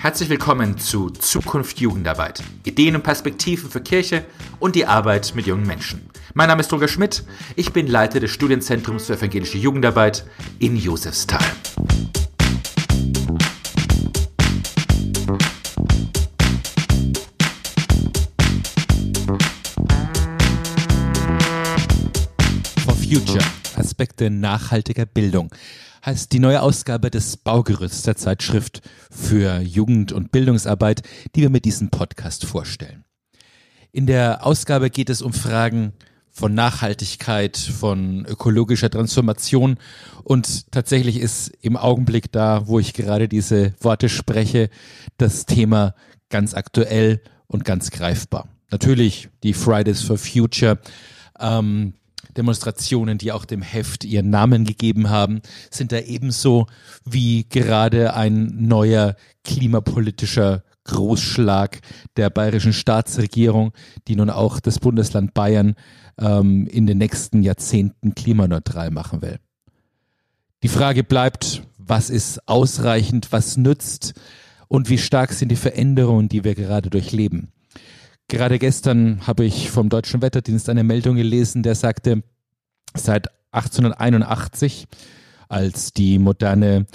Herzlich willkommen zu Zukunft Jugendarbeit. Ideen und Perspektiven für Kirche und die Arbeit mit jungen Menschen. Mein Name ist Roger Schmidt. Ich bin Leiter des Studienzentrums für evangelische Jugendarbeit in Josefsthal. For Future. Aspekte nachhaltiger Bildung heißt die neue Ausgabe des Baugerüsts der Zeitschrift für Jugend- und Bildungsarbeit, die wir mit diesem Podcast vorstellen. In der Ausgabe geht es um Fragen von Nachhaltigkeit, von ökologischer Transformation und tatsächlich ist im Augenblick da, wo ich gerade diese Worte spreche, das Thema ganz aktuell und ganz greifbar. Natürlich die Fridays for Future, ähm, Demonstrationen, die auch dem Heft ihren Namen gegeben haben, sind da ebenso wie gerade ein neuer klimapolitischer Großschlag der bayerischen Staatsregierung, die nun auch das Bundesland Bayern ähm, in den nächsten Jahrzehnten klimaneutral machen will. Die Frage bleibt, was ist ausreichend, was nützt und wie stark sind die Veränderungen, die wir gerade durchleben. Gerade gestern habe ich vom Deutschen Wetterdienst eine Meldung gelesen, der sagte, seit 1881, als die moderne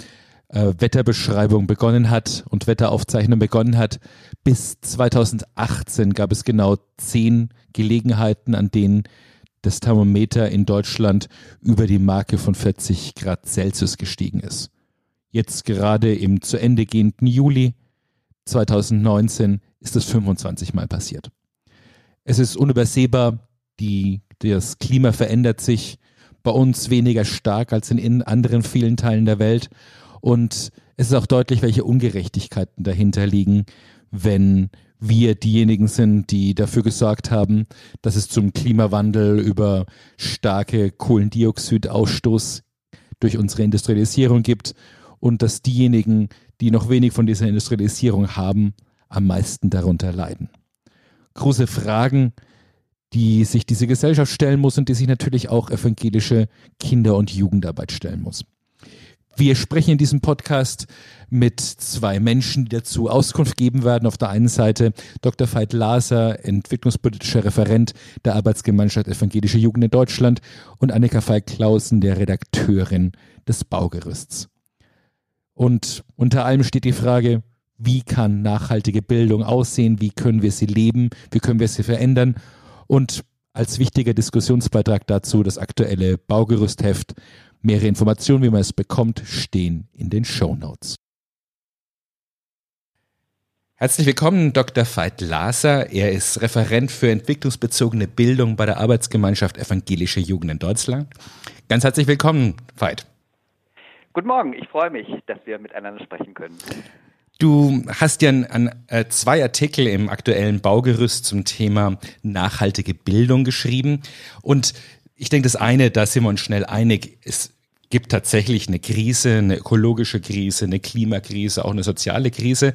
äh, Wetterbeschreibung begonnen hat und Wetteraufzeichnung begonnen hat, bis 2018 gab es genau zehn Gelegenheiten, an denen das Thermometer in Deutschland über die Marke von 40 Grad Celsius gestiegen ist. Jetzt gerade im zu Ende gehenden Juli 2019 ist es 25 Mal passiert. Es ist unübersehbar, die, das Klima verändert sich bei uns weniger stark als in anderen vielen Teilen der Welt. Und es ist auch deutlich, welche Ungerechtigkeiten dahinter liegen, wenn wir diejenigen sind, die dafür gesorgt haben, dass es zum Klimawandel über starke Kohlendioxidausstoß durch unsere Industrialisierung gibt und dass diejenigen, die noch wenig von dieser Industrialisierung haben, am meisten darunter leiden. Große Fragen, die sich diese Gesellschaft stellen muss und die sich natürlich auch evangelische Kinder- und Jugendarbeit stellen muss. Wir sprechen in diesem Podcast mit zwei Menschen, die dazu Auskunft geben werden. Auf der einen Seite Dr. Veit Laser, entwicklungspolitischer Referent der Arbeitsgemeinschaft Evangelische Jugend in Deutschland und Annika Falk-Klausen, der Redakteurin des Baugerüsts. Und unter allem steht die Frage, wie kann nachhaltige Bildung aussehen, wie können wir sie leben, wie können wir sie verändern und als wichtiger Diskussionsbeitrag dazu das aktuelle Baugerüstheft. Mehrere Informationen, wie man es bekommt, stehen in den Show Notes. Herzlich willkommen, Dr. Veit Laser. Er ist Referent für entwicklungsbezogene Bildung bei der Arbeitsgemeinschaft Evangelische Jugend in Deutschland. Ganz herzlich willkommen, Veit. Guten Morgen, ich freue mich, dass wir miteinander sprechen können. Du hast ja an, an, äh, zwei Artikel im aktuellen Baugerüst zum Thema nachhaltige Bildung geschrieben. Und ich denke, das eine, da sind wir uns schnell einig, es gibt tatsächlich eine Krise, eine ökologische Krise, eine Klimakrise, auch eine soziale Krise.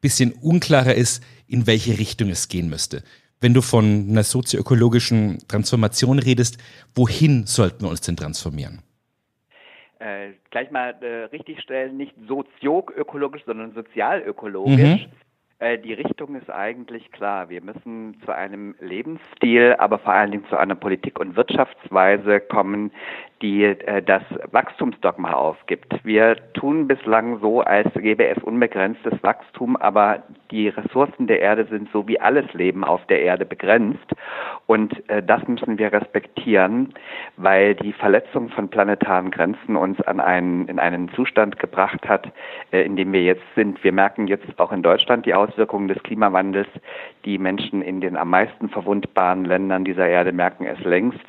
Bisschen unklarer ist, in welche Richtung es gehen müsste. Wenn du von einer sozioökologischen Transformation redest, wohin sollten wir uns denn transformieren? Äh, gleich mal äh, richtigstellen, nicht sozioökologisch, sondern sozialökologisch. Mhm. Äh, die Richtung ist eigentlich klar. Wir müssen zu einem Lebensstil, aber vor allen Dingen zu einer Politik- und Wirtschaftsweise kommen, die äh, das Wachstumsdogma aufgibt. Wir tun bislang so, als gäbe es unbegrenztes Wachstum, aber die Ressourcen der Erde sind so wie alles Leben auf der Erde begrenzt. Und äh, das müssen wir respektieren, weil die Verletzung von planetaren Grenzen uns an einen, in einen Zustand gebracht hat, in dem wir jetzt sind. Wir merken jetzt auch in Deutschland die Auswirkungen des Klimawandels. Die Menschen in den am meisten verwundbaren Ländern dieser Erde merken es längst.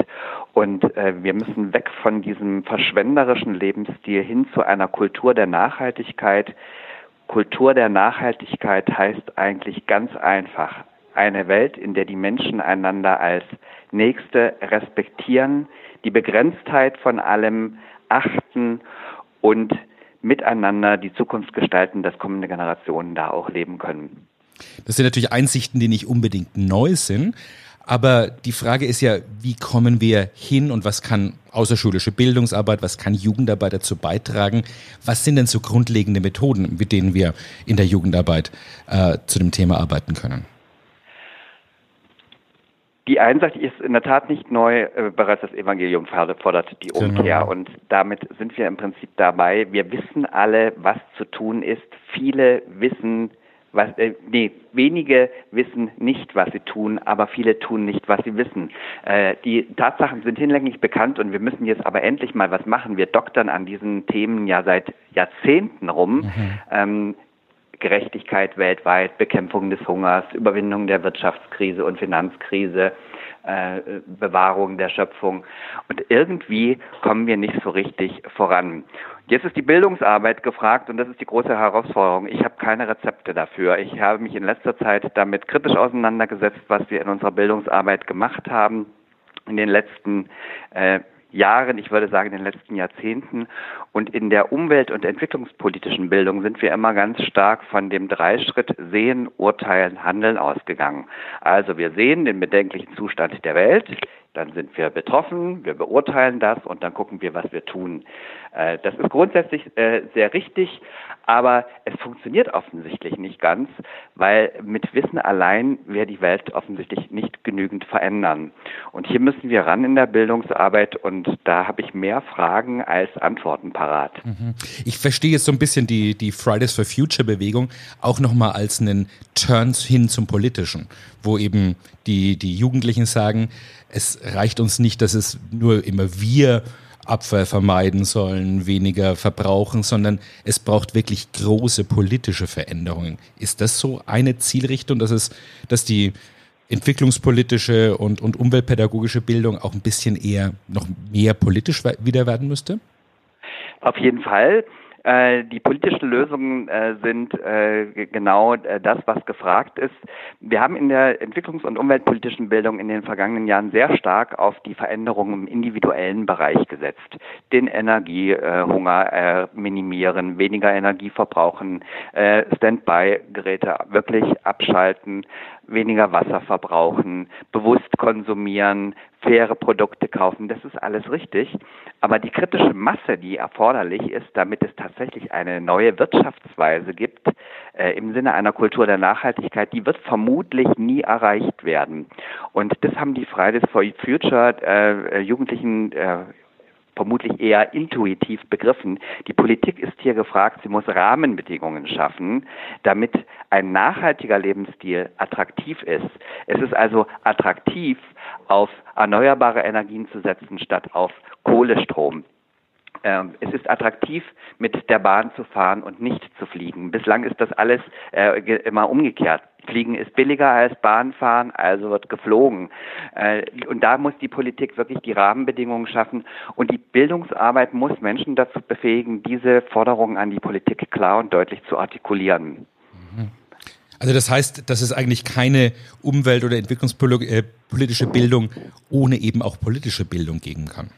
Und äh, wir müssen weg von diesem verschwenderischen Lebensstil hin zu einer Kultur der Nachhaltigkeit. Kultur der Nachhaltigkeit heißt eigentlich ganz einfach eine Welt, in der die Menschen einander als Nächste respektieren, die Begrenztheit von allem achten und miteinander die Zukunft gestalten, dass kommende Generationen da auch leben können. Das sind natürlich Einsichten, die nicht unbedingt neu sind, Aber die Frage ist ja, wie kommen wir hin und was kann außerschulische Bildungsarbeit, was kann Jugendarbeit dazu beitragen? Was sind denn so grundlegende Methoden, mit denen wir in der Jugendarbeit äh, zu dem Thema arbeiten können? Die Einsicht ist in der Tat nicht neu, äh, bereits das Evangelium fordert die. Umkehr. Genau. Und damit sind wir im Prinzip dabei. Wir wissen alle, was zu tun ist. Viele wissen, was, äh, nee, wenige wissen nicht, was sie tun, aber viele tun nicht, was sie wissen. Äh, die Tatsachen sind hinlänglich bekannt und wir müssen jetzt aber endlich mal was machen. Wir doktern an diesen Themen ja seit Jahrzehnten rum. Mhm. Ähm, Gerechtigkeit weltweit, Bekämpfung des Hungers, Überwindung der Wirtschaftskrise und Finanzkrise, äh, Bewahrung der Schöpfung. Und irgendwie kommen wir nicht so richtig voran. Jetzt ist die Bildungsarbeit gefragt und das ist die große Herausforderung. Ich habe keine Rezepte dafür. Ich habe mich in letzter Zeit damit kritisch auseinandergesetzt, was wir in unserer Bildungsarbeit gemacht haben in den letzten äh, Jahren, ich würde sagen in den letzten Jahrzehnten. Und in der umwelt- und entwicklungspolitischen Bildung sind wir immer ganz stark von dem Dreischritt Sehen, Urteilen, Handeln ausgegangen. Also wir sehen den bedenklichen Zustand der Welt, dann sind wir betroffen, wir beurteilen das und dann gucken wir, was wir tun. Äh, das ist grundsätzlich äh, sehr richtig, aber es funktioniert offensichtlich nicht ganz, weil mit Wissen allein wir die Welt offensichtlich nicht genügend verändern. Und hier müssen wir ran in der Bildungsarbeit und da habe ich mehr Fragen als Antworten parat. Mhm. Ich verstehe jetzt so ein bisschen die, die Fridays for Future Bewegung auch nochmal als einen Turn hin zum Politischen, wo eben die, die Jugendlichen sagen, es reicht uns nicht, dass es nur immer wir Abfall vermeiden sollen, weniger verbrauchen, sondern es braucht wirklich große politische Veränderungen. Ist das so eine Zielrichtung, dass es, dass die entwicklungspolitische und, und umweltpädagogische Bildung auch ein bisschen eher noch mehr politisch wieder werden müsste? Auf jeden Fall. Äh, die politischen Lösungen äh, sind äh, genau das, was gefragt ist. Wir haben in der entwicklungs- und umweltpolitischen Bildung in den vergangenen Jahren sehr stark auf die Veränderungen im individuellen Bereich gesetzt. Den Energiehunger minimieren, weniger Energie verbrauchen, Standby-Geräte wirklich abschalten, weniger Wasser verbrauchen, bewusst konsumieren, faire Produkte kaufen. Das ist alles richtig. Aber die kritische Masse, die erforderlich ist, damit es tatsächlich eine neue Wirtschaftsweise gibt, äh, im Sinne einer Kultur der Nachhaltigkeit, die wird vermutlich nie erreicht werden. Und das haben die Fridays for Future äh, Jugendlichen äh, vermutlich eher intuitiv begriffen. Die Politik ist hier gefragt, sie muss Rahmenbedingungen schaffen, damit ein nachhaltiger Lebensstil attraktiv ist. Es ist also attraktiv, auf erneuerbare Energien zu setzen, statt auf Kohlestrom. Ähm, es ist attraktiv, mit der Bahn zu fahren und nicht zu fliegen. Bislang ist das alles äh, immer umgekehrt. Fliegen ist billiger als Bahnfahren, also wird geflogen. Äh, und da muss die Politik wirklich die Rahmenbedingungen schaffen. Und die Bildungsarbeit muss Menschen dazu befähigen, diese Forderungen an die Politik klar und deutlich zu artikulieren. Mhm. Also das heißt, dass es eigentlich keine Umwelt- oder entwicklungspolitische Bildung ohne eben auch politische Bildung geben kann.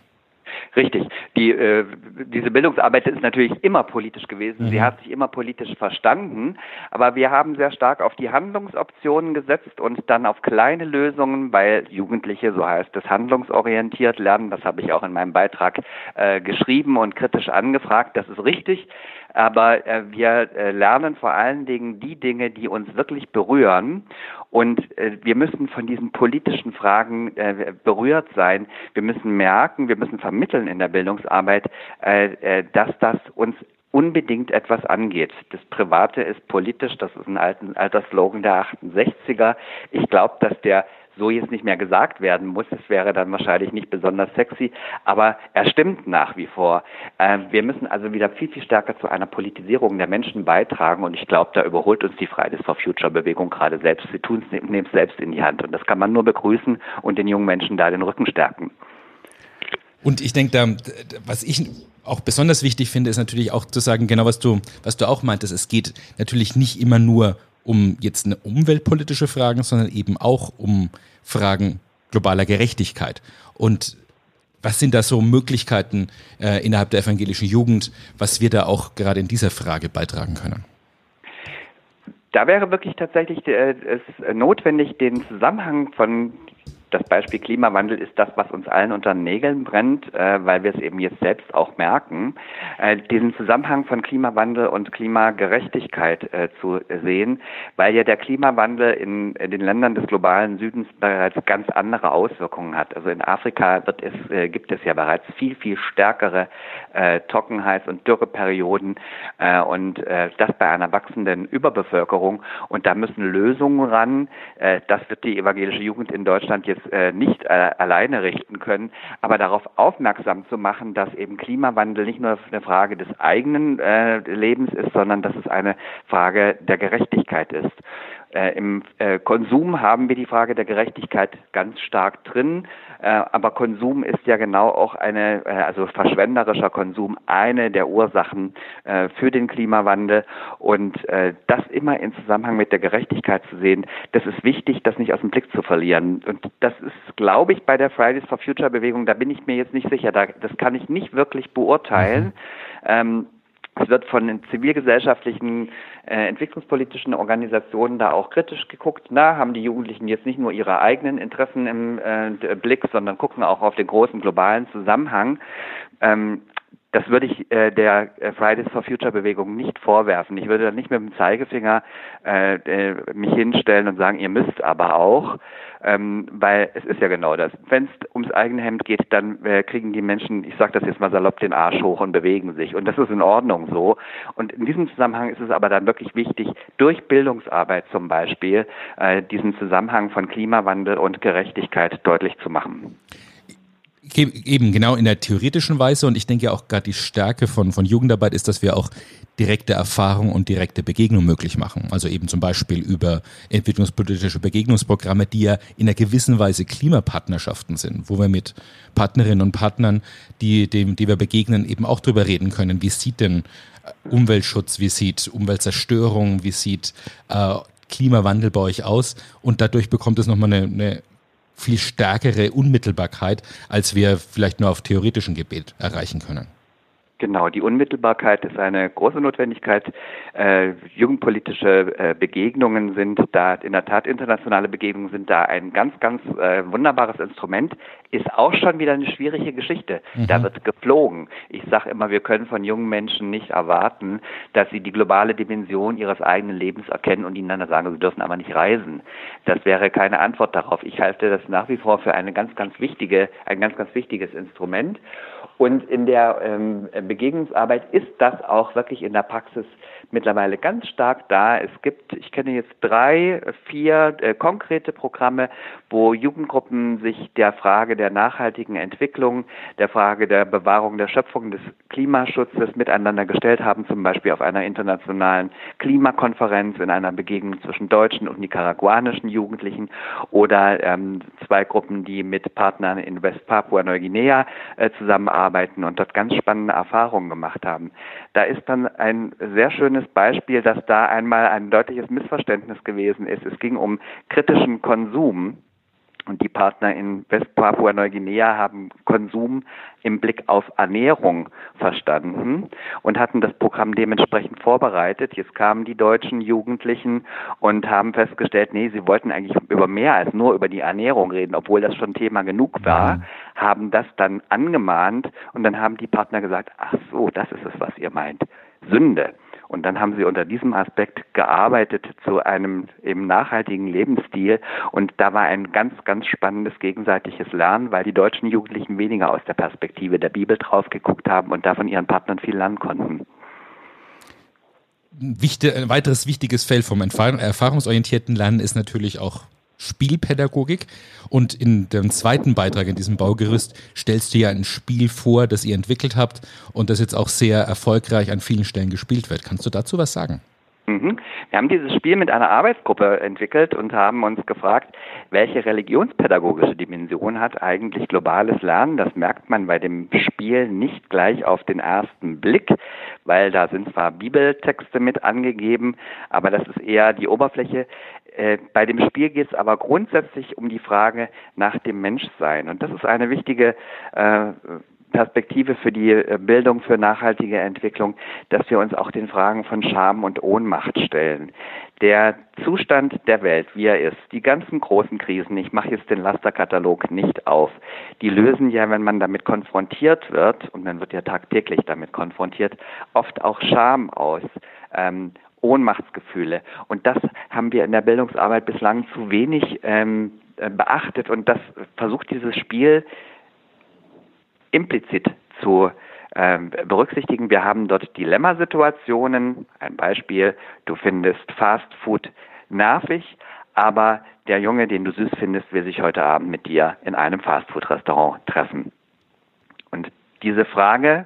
Richtig. Die, äh, diese Bildungsarbeit ist natürlich immer politisch gewesen. Mhm. Sie hat sich immer politisch verstanden. Aber wir haben sehr stark auf die Handlungsoptionen gesetzt und dann auf kleine Lösungen, weil Jugendliche, so heißt es, handlungsorientiert lernen. Das habe ich auch in meinem Beitrag äh, geschrieben und kritisch angefragt. Das ist richtig. Aber äh, wir äh, lernen vor allen Dingen die Dinge, die uns wirklich berühren. Und äh, wir müssen von diesen politischen Fragen äh, berührt sein. Wir müssen merken, wir müssen vermitteln in der Bildungsarbeit, äh, äh, dass das uns unbedingt etwas angeht. Das Private ist politisch, das ist ein alter Slogan der 68er. Ich glaube, dass der so jetzt nicht mehr gesagt werden muss. Es wäre dann wahrscheinlich nicht besonders sexy, aber er stimmt nach wie vor. Äh, wir müssen also wieder viel, viel stärker zu einer Politisierung der Menschen beitragen und ich glaube, da überholt uns die Fridays for Future Bewegung gerade selbst. Sie tun es, nehmen es selbst in die Hand und das kann man nur begrüßen und den jungen Menschen da den Rücken stärken. Und ich denke, was ich auch besonders wichtig finde, ist natürlich auch zu sagen, genau was du, was du auch meintest, es geht natürlich nicht immer nur um jetzt eine umweltpolitische Fragen, sondern eben auch um Fragen globaler Gerechtigkeit. Und was sind da so Möglichkeiten äh, innerhalb der evangelischen Jugend, was wir da auch gerade in dieser Frage beitragen können? Da wäre wirklich tatsächlich äh, es notwendig, den Zusammenhang von das Beispiel Klimawandel ist das, was uns allen unter den Nägeln brennt, äh, weil wir es eben jetzt selbst auch merken. Äh, diesen Zusammenhang von Klimawandel und Klimagerechtigkeit äh, zu sehen, weil ja der Klimawandel in, in, den Ländern des globalen Südens bereits ganz andere Auswirkungen hat. Also in Afrika wird es, äh, gibt es ja bereits viel, viel stärkere äh, Trockenheits- und Dürreperioden äh, und das bei einer wachsenden Überbevölkerung. Und da müssen Lösungen ran. das wird die evangelische Jugend in Deutschland jetzt jetzt äh, nicht äh, alleine richten können, aber darauf aufmerksam zu machen, dass eben Klimawandel nicht nur eine Frage des eigenen äh, Lebens ist, sondern dass es eine Frage der Gerechtigkeit ist. Äh, Im äh, Konsum haben wir die Frage der Gerechtigkeit ganz stark drin, äh, aber Konsum ist ja genau auch eine, äh, also verschwenderischer Konsum, eine der Ursachen äh, für den Klimawandel und äh, das immer in Zusammenhang mit der Gerechtigkeit zu sehen, das ist wichtig, das nicht aus dem Blick zu verlieren. Und das ist, glaube ich, bei der Fridays for Future Bewegung, da bin ich mir jetzt nicht sicher, da, das kann ich nicht wirklich beurteilen. Mhm. Ähm, es wird von den zivilgesellschaftlichen, äh, entwicklungspolitischen Organisationen da auch kritisch geguckt. Na, haben die Jugendlichen jetzt nicht nur ihre eigenen Interessen im äh, Blick, sondern gucken auch auf den großen globalen Zusammenhang. Ähm, das würde ich äh, der äh, Fridays for Future Bewegung nicht vorwerfen. Ich würde da nicht mit dem Zeigefinger äh, äh, mich hinstellen und sagen, ihr müsst aber auch, ähm, weil es ist ja genau das. Wenn es ums eigene Hemd geht, dann äh, kriegen die Menschen, ich sage das jetzt mal salopp, den Arsch hoch und bewegen sich. Und das ist in Ordnung so. Und in diesem Zusammenhang ist es aber dann wirklich wichtig, durch Bildungsarbeit zum Beispiel äh, diesen Zusammenhang von Klimawandel und Gerechtigkeit deutlich zu machen. Eben genau in der theoretischen Weise. Und ich denke auch gerade die Stärke von, von Jugendarbeit ist, dass wir auch direkte Erfahrung und direkte Begegnung möglich machen. Also eben zum Beispiel über entwicklungspolitische Begegnungsprogramme, die ja in einer gewissen Weise Klimapartnerschaften sind, wo wir mit Partnerinnen und Partnern, die, dem, die wir begegnen, eben auch darüber reden können, wie sieht denn Umweltschutz, wie sieht Umweltzerstörung, wie sieht äh, Klimawandel bei euch aus? Und dadurch bekommt es nochmal eine, eine viel stärkere Unmittelbarkeit, als wir vielleicht nur auf theoretischem Gebet erreichen können. Genau, die Unmittelbarkeit ist eine große Notwendigkeit. Äh, jugendpolitische äh, Begegnungen sind da, in der Tat internationale Begegnungen sind da ein ganz, ganz äh, wunderbares Instrument. Ist auch schon wieder eine schwierige Geschichte. Mhm. Da wird geflogen. Ich sage immer, wir können von jungen Menschen nicht erwarten, dass sie die globale Dimension ihres eigenen Lebens erkennen und ihnen dann sagen, sie dürfen aber nicht reisen. Das wäre keine Antwort darauf. Ich halte das nach wie vor für eine ganz, ganz wichtige, ein ganz, ganz wichtiges Instrument. Und in der ähm, Begegnungsarbeit ist das auch wirklich in der Praxis mittlerweile ganz stark da. Es gibt, ich kenne jetzt drei, vier äh, konkrete Programme, wo Jugendgruppen sich der Frage der nachhaltigen Entwicklung, der Frage der Bewahrung der Schöpfung des Klimaschutzes miteinander gestellt haben, zum Beispiel auf einer internationalen Klimakonferenz, in einer Begegnung zwischen deutschen und nicaraguanischen Jugendlichen oder ähm, zwei Gruppen, die mit Partnern in West-Papua-Neuguinea äh, zusammenarbeiten und dort ganz spannende Erfahrungen gemacht haben. Da ist dann ein sehr schönes Beispiel, dass da einmal ein deutliches Missverständnis gewesen ist. Es ging um kritischen Konsum und die Partner in West-Papua-Neuguinea haben Konsum im Blick auf Ernährung verstanden und hatten das Programm dementsprechend vorbereitet. Jetzt kamen die deutschen Jugendlichen und haben festgestellt, nee, sie wollten eigentlich über mehr als nur über die Ernährung reden, obwohl das schon Thema genug war, haben das dann angemahnt und dann haben die Partner gesagt, ach so, das ist es, was ihr meint. Sünde. Und dann haben sie unter diesem Aspekt gearbeitet zu einem eben nachhaltigen Lebensstil. Und da war ein ganz, ganz spannendes gegenseitiges Lernen, weil die deutschen Jugendlichen weniger aus der Perspektive der Bibel drauf geguckt haben und da von ihren Partnern viel lernen konnten. ein weiteres wichtiges Feld vom erfahrungsorientierten Lernen ist natürlich auch Spielpädagogik. Und in dem zweiten Beitrag in diesem Baugerüst stellst du ja ein Spiel vor, das ihr entwickelt habt und das jetzt auch sehr erfolgreich an vielen Stellen gespielt wird. Kannst du dazu was sagen? Mhm. Wir haben dieses Spiel mit einer Arbeitsgruppe entwickelt und haben uns gefragt, welche religionspädagogische Dimension hat eigentlich globales Lernen. Das merkt man bei dem Spiel nicht gleich auf den ersten Blick, weil da sind zwar Bibeltexte mit angegeben, aber das ist eher die Oberfläche. Äh, bei dem Spiel geht es aber grundsätzlich um die Frage nach dem Menschsein. Und das ist eine wichtige äh, Perspektive für die äh, Bildung für nachhaltige Entwicklung, dass wir uns auch den Fragen von Scham und Ohnmacht stellen. Der Zustand der Welt, wie er ist, die ganzen großen Krisen, ich mache jetzt den Lasterkatalog nicht auf, die lösen ja, wenn man damit konfrontiert wird, und man wird ja tagtäglich damit konfrontiert, oft auch Scham aus. Ähm, Ohnmachtsgefühle. Und das haben wir in der Bildungsarbeit bislang zu wenig ähm, äh, beachtet und das versucht dieses Spiel implizit zu ähm, berücksichtigen. Wir haben dort Dilemmasituationen. Ein Beispiel, du findest Fast Food nervig, aber der Junge, den du süß findest, will sich heute Abend mit dir in einem Fastfood-Restaurant treffen. Und diese Frage,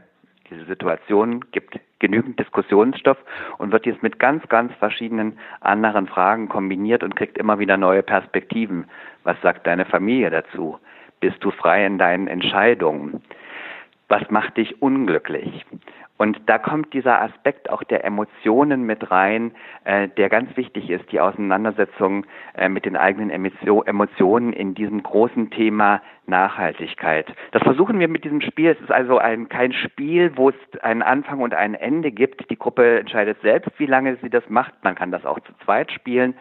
diese Situation gibt genügend Diskussionsstoff und wird jetzt mit ganz, ganz verschiedenen anderen Fragen kombiniert und kriegt immer wieder neue Perspektiven. Was sagt deine Familie dazu? Bist du frei in deinen Entscheidungen? Was macht dich unglücklich? Und da kommt dieser Aspekt auch der Emotionen mit rein, äh, der ganz wichtig ist, die Auseinandersetzung äh, mit den eigenen Emotionen in diesem großen Thema Nachhaltigkeit. Das versuchen wir mit diesem Spiel. Es ist also ein, kein Spiel, wo es einen Anfang und ein Ende gibt. Die Gruppe entscheidet selbst, wie lange sie das macht. Man kann das auch zu zweit spielen.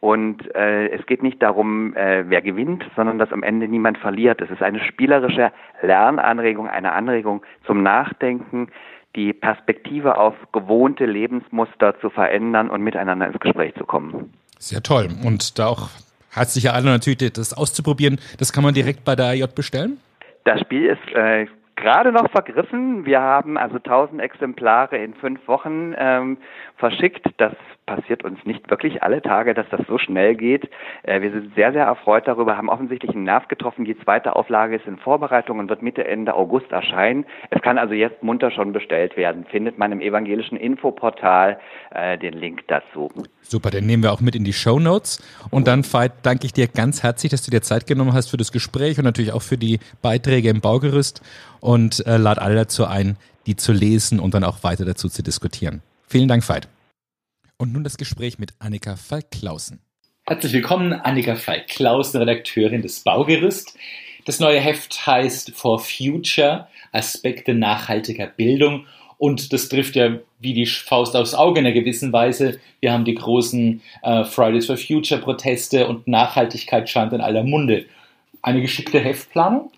Und äh, es geht nicht darum, äh, wer gewinnt, sondern dass am Ende niemand verliert. Es ist eine spielerische Lernanregung, eine Anregung zum Nachdenken, die Perspektive auf gewohnte Lebensmuster zu verändern und miteinander ins Gespräch zu kommen. Sehr toll. Und da auch herzliche Einladung natürlich, das auszuprobieren. Das kann man direkt bei der AJ bestellen? Das Spiel ist äh, gerade noch vergriffen. Wir haben also 1000 Exemplare in fünf Wochen ähm, verschickt. Das passiert uns nicht wirklich alle Tage, dass das so schnell geht. Äh, wir sind sehr, sehr erfreut darüber, haben offensichtlich einen Nerv getroffen. Die zweite Auflage ist in Vorbereitung und wird Mitte, Ende August erscheinen. Es kann also jetzt munter schon bestellt werden. Findet man im evangelischen Infoportal äh, den Link dazu. Super, den nehmen wir auch mit in die Show Notes. Und dann, Veit, danke ich dir ganz herzlich, dass du dir Zeit genommen hast für das Gespräch und natürlich auch für die Beiträge im Baugerüst und äh, lade alle dazu ein, die zu lesen und dann auch weiter dazu zu diskutieren. Vielen Dank, Veit. Und nun das Gespräch mit Annika Falk-Klausen. Herzlich willkommen, Annika Falk-Klausen, Redakteurin des Baugerüst. Das neue Heft heißt For Future, Aspekte nachhaltiger Bildung. Und das trifft ja wie die Faust aufs Auge in einer gewissen Weise. Wir haben die großen äh, Fridays for Future Proteste und Nachhaltigkeit scheint in aller Munde. Eine geschickte Heftplanung?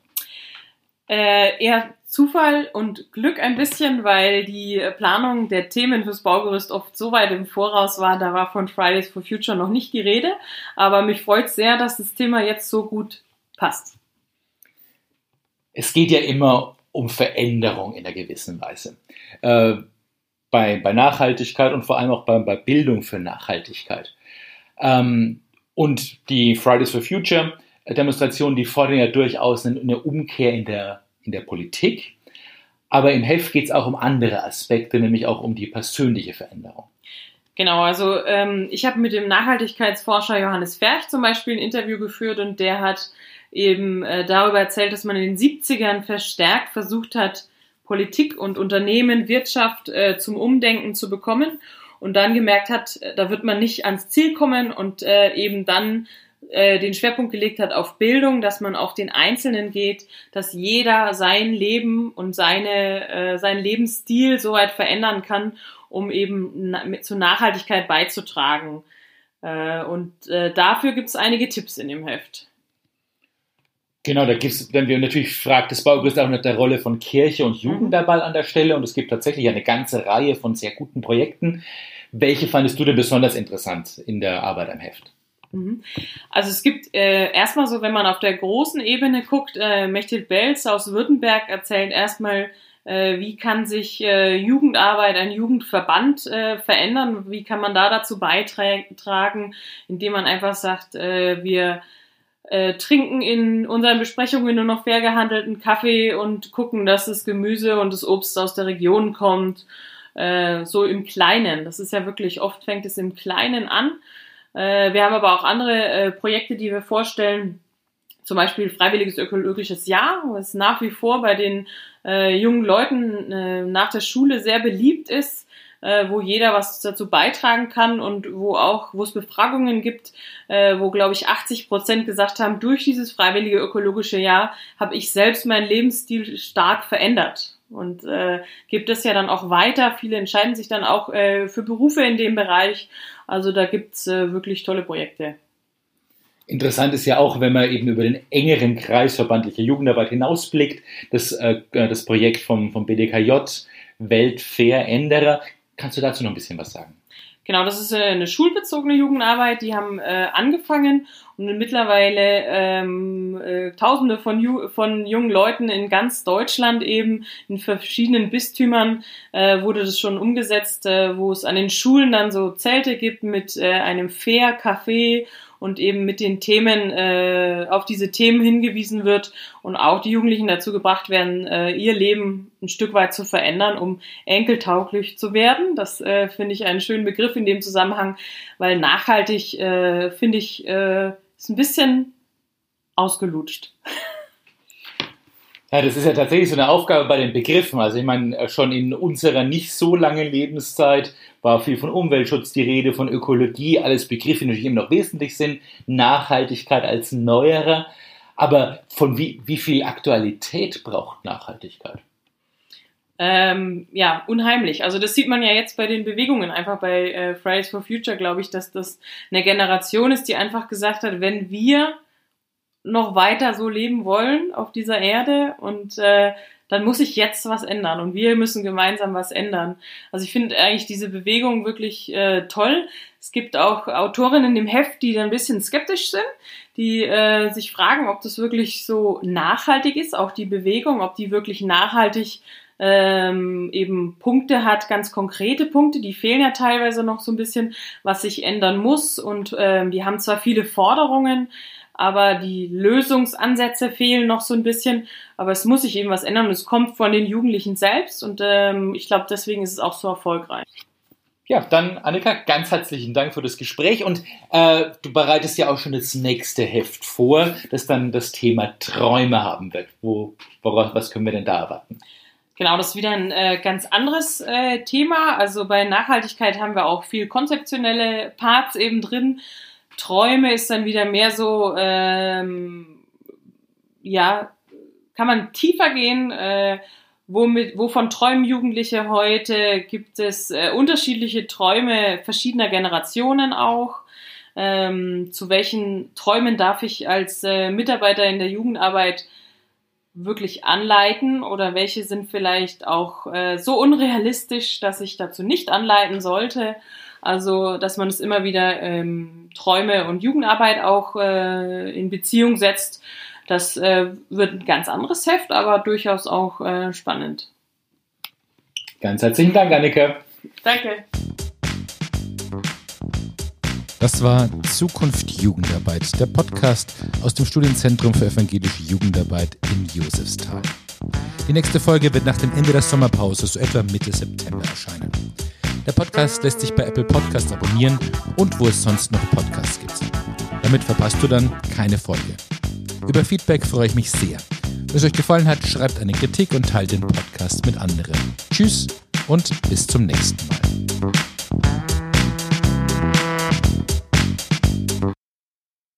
Äh, eher Zufall und Glück ein bisschen, weil die Planung der Themen fürs Baugerüst oft so weit im Voraus war, da war von Fridays for Future noch nicht die Rede. Aber mich freut sehr, dass das Thema jetzt so gut passt. Es geht ja immer um Veränderung in einer gewissen Weise. Äh, bei, bei Nachhaltigkeit und vor allem auch bei, bei Bildung für Nachhaltigkeit. Ähm, und die Fridays for Future Demonstrationen, die fordern ja durchaus eine, Umkehr in der in der Politik. Aber im Heft geht es auch um andere Aspekte, nämlich auch um die persönliche Veränderung. Genau, also ähm, ich habe mit dem Nachhaltigkeitsforscher Johannes Ferch zum Beispiel ein Interview geführt und der hat eben äh, darüber erzählt, dass man in den 70ern verstärkt versucht hat, Politik und Unternehmen, Wirtschaft äh, zum Umdenken zu bekommen und dann gemerkt hat, äh, da wird man nicht ans Ziel kommen und äh, eben dann äh, den Schwerpunkt gelegt hat auf Bildung, dass man auf den Einzelnen geht, dass jeder sein Leben und seine, äh, seinen Lebensstil so weit verändern kann, um eben na zur Nachhaltigkeit beizutragen. Äh, und äh, dafür gibt es einige Tipps in dem Heft. Genau, da gibt es, wenn wir natürlich fragt das Baugerüst auch nach der Rolle von Kirche und Jugend mhm. dabei an der Stelle und es gibt tatsächlich eine ganze Reihe von sehr guten Projekten. Welche fandest du denn besonders interessant in der Arbeit am Heft? Mhm. Also es gibt äh, erstmal so, wenn man auf der großen Ebene guckt, äh, Mechthild Belz aus Württemberg erzählt erstmal, äh, wie kann sich äh, Jugendarbeit, ein Jugendverband äh, verändern, wie kann man da dazu beitragen, indem man einfach sagt, äh, wir äh, trinken in unseren Besprechungen nur noch fair gehandelten Kaffee und gucken, dass das Gemüse und das Obst aus der Region kommt, äh, so im Kleinen. Das ist ja wirklich, oft fängt es im Kleinen an äh, wir haben aber auch andere äh, Projekte, die wir vorstellen. Zum Beispiel Freiwilliges Ökologisches Jahr, was nach wie vor bei den äh, jungen Leuten äh, nach der Schule sehr beliebt ist, äh, wo jeder was dazu beitragen kann und wo auch, wo es Befragungen gibt, äh, wo, glaube ich, 80 Prozent gesagt haben, durch dieses freiwillige ökologische Jahr habe ich selbst meinen Lebensstil stark verändert. Und äh, gibt es ja dann auch weiter. Viele entscheiden sich dann auch äh, für Berufe in dem Bereich. Also da gibt's äh, wirklich tolle Projekte. Interessant ist ja auch, wenn man eben über den engeren Kreis verbandlicher Jugendarbeit hinausblickt, das, äh, das Projekt vom, vom BDKJ Weltveränderer. Kannst du dazu noch ein bisschen was sagen? Genau, das ist äh, eine schulbezogene Jugendarbeit. Die haben äh, angefangen mittlerweile ähm, äh, Tausende von, Ju von jungen Leuten in ganz Deutschland eben in verschiedenen Bistümern äh, wurde das schon umgesetzt, äh, wo es an den Schulen dann so Zelte gibt mit äh, einem Fair Café und eben mit den Themen äh, auf diese Themen hingewiesen wird und auch die Jugendlichen dazu gebracht werden, äh, ihr Leben ein Stück weit zu verändern, um enkeltauglich zu werden. Das äh, finde ich einen schönen Begriff in dem Zusammenhang, weil nachhaltig äh, finde ich äh, ist ein bisschen ausgelutscht. Ja, das ist ja tatsächlich so eine Aufgabe bei den Begriffen. Also ich meine, schon in unserer nicht so langen Lebenszeit war viel von Umweltschutz die Rede, von Ökologie, alles Begriffe, die natürlich immer noch wesentlich sind. Nachhaltigkeit als neuerer. Aber von wie, wie viel Aktualität braucht Nachhaltigkeit? Ähm, ja, unheimlich. Also das sieht man ja jetzt bei den Bewegungen, einfach bei äh, Fridays for Future, glaube ich, dass das eine Generation ist, die einfach gesagt hat, wenn wir noch weiter so leben wollen auf dieser Erde und äh, dann muss sich jetzt was ändern und wir müssen gemeinsam was ändern. Also ich finde eigentlich diese Bewegung wirklich äh, toll. Es gibt auch Autorinnen im Heft, die da ein bisschen skeptisch sind, die äh, sich fragen, ob das wirklich so nachhaltig ist, auch die Bewegung, ob die wirklich nachhaltig ähm, eben Punkte hat, ganz konkrete Punkte, die fehlen ja teilweise noch so ein bisschen, was sich ändern muss und ähm, die haben zwar viele Forderungen, aber die Lösungsansätze fehlen noch so ein bisschen. Aber es muss sich eben was ändern und es kommt von den Jugendlichen selbst und ähm, ich glaube, deswegen ist es auch so erfolgreich. Ja, dann Annika, ganz herzlichen Dank für das Gespräch und äh, du bereitest ja auch schon das nächste Heft vor, das dann das Thema Träume haben wird. Wo, worauf, was können wir denn da erwarten? Genau, das ist wieder ein äh, ganz anderes äh, Thema. Also bei Nachhaltigkeit haben wir auch viel konzeptionelle Parts eben drin. Träume ist dann wieder mehr so, ähm, ja, kann man tiefer gehen. Äh, womit, wovon träumen Jugendliche heute? Gibt es äh, unterschiedliche Träume verschiedener Generationen auch? Ähm, zu welchen Träumen darf ich als äh, Mitarbeiter in der Jugendarbeit wirklich anleiten oder welche sind vielleicht auch äh, so unrealistisch, dass ich dazu nicht anleiten sollte? Also, dass man es immer wieder ähm, Träume und Jugendarbeit auch äh, in Beziehung setzt. Das äh, wird ein ganz anderes Heft, aber durchaus auch äh, spannend. Ganz herzlichen Dank, Annika. Danke. Das war Zukunft Jugendarbeit, der Podcast aus dem Studienzentrum für evangelische Jugendarbeit in Josefsthal. Die nächste Folge wird nach dem Ende der Sommerpause, so etwa Mitte September, erscheinen. Der Podcast lässt sich bei Apple Podcasts abonnieren und wo es sonst noch Podcasts gibt. Damit verpasst du dann keine Folge. Über Feedback freue ich mich sehr. Wenn es euch gefallen hat, schreibt eine Kritik und teilt den Podcast mit anderen. Tschüss und bis zum nächsten Mal.